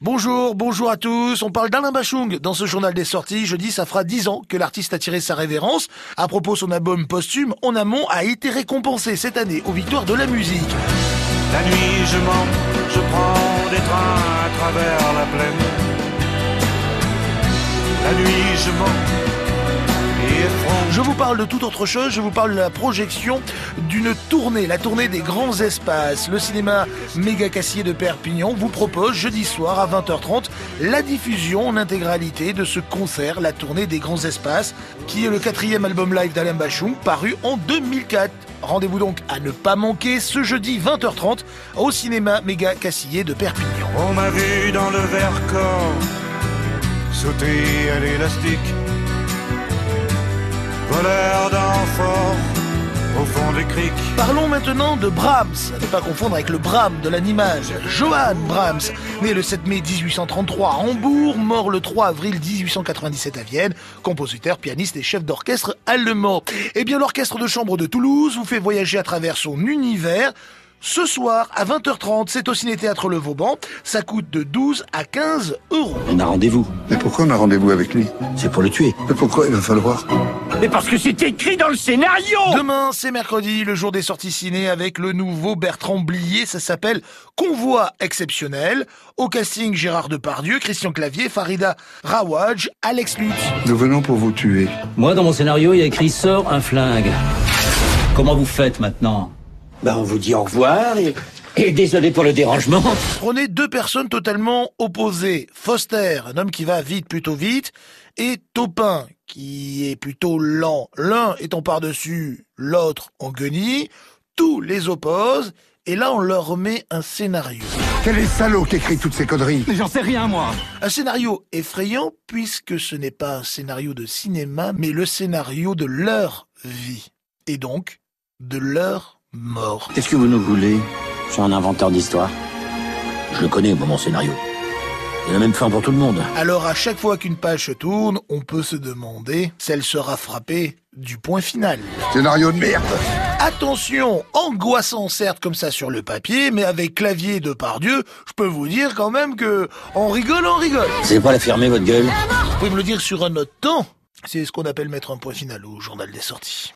Bonjour, bonjour à tous. On parle d'Alain Bachung dans ce journal des sorties. Jeudi, ça fera dix ans que l'artiste a tiré sa révérence. À propos, son album posthume En amont a été récompensé cette année aux victoires de la musique. La nuit, je je prends des trains à travers la plaine. La nuit, je. Je vous parle de toute autre chose, je vous parle de la projection d'une tournée, la tournée des grands espaces. Le cinéma Méga Cassier de Perpignan vous propose jeudi soir à 20h30 la diffusion en intégralité de ce concert, la tournée des grands espaces, qui est le quatrième album live d'Alain Bachung, paru en 2004. Rendez-vous donc à ne pas manquer ce jeudi 20h30 au cinéma Méga Cassier de Perpignan. On m'a vu dans le verre corps sauter à l'élastique voleur d'enfants au fond des criques. Parlons maintenant de Brahms, à ne pas confondre avec le Brahms de l'animage. Johann Brahms, né le 7 mai 1833 à Hambourg, mort le 3 avril 1897 à Vienne, compositeur, pianiste et chef d'orchestre allemand. Eh bien, l'orchestre de chambre de Toulouse vous fait voyager à travers son univers ce soir, à 20h30, c'est au Ciné-Théâtre Le Vauban. Ça coûte de 12 à 15 euros. On a rendez-vous. Mais pourquoi on a rendez-vous avec lui? C'est pour le tuer. Mais pourquoi? Il va falloir Mais parce que c'est écrit dans le scénario Demain, c'est mercredi, le jour des sorties ciné avec le nouveau Bertrand Blier. Ça s'appelle Convoi exceptionnel. Au casting, Gérard Depardieu, Christian Clavier, Farida Rawaj, Alex Lutz. Nous venons pour vous tuer. Moi, dans mon scénario, il y a écrit Sors un flingue. Comment vous faites maintenant? Ben, on vous dit au revoir et, désolé pour le dérangement. Prenez deux personnes totalement opposées. Foster, un homme qui va vite, plutôt vite, et Topin, qui est plutôt lent. L'un étant par-dessus, l'autre en guenille. Tous les opposent, et là on leur remet un scénario. Quel est salaud qui écrit toutes ces conneries? J'en sais rien, moi. Un scénario effrayant, puisque ce n'est pas un scénario de cinéma, mais le scénario de leur vie. Et donc, de leur mort. Qu'est-ce que vous nous voulez? Je suis un inventeur d'histoire. Je le connais, mon scénario. Il y a même fin pour tout le monde. Alors à chaque fois qu'une page se tourne, on peut se demander si elle sera frappée du point final. Scénario de merde Attention, angoissant certes comme ça sur le papier, mais avec clavier de par Dieu, je peux vous dire quand même que on rigole, on rigole. C'est pas la fermer votre gueule Vous pouvez me le dire sur un autre temps C'est ce qu'on appelle mettre un point final au journal des sorties.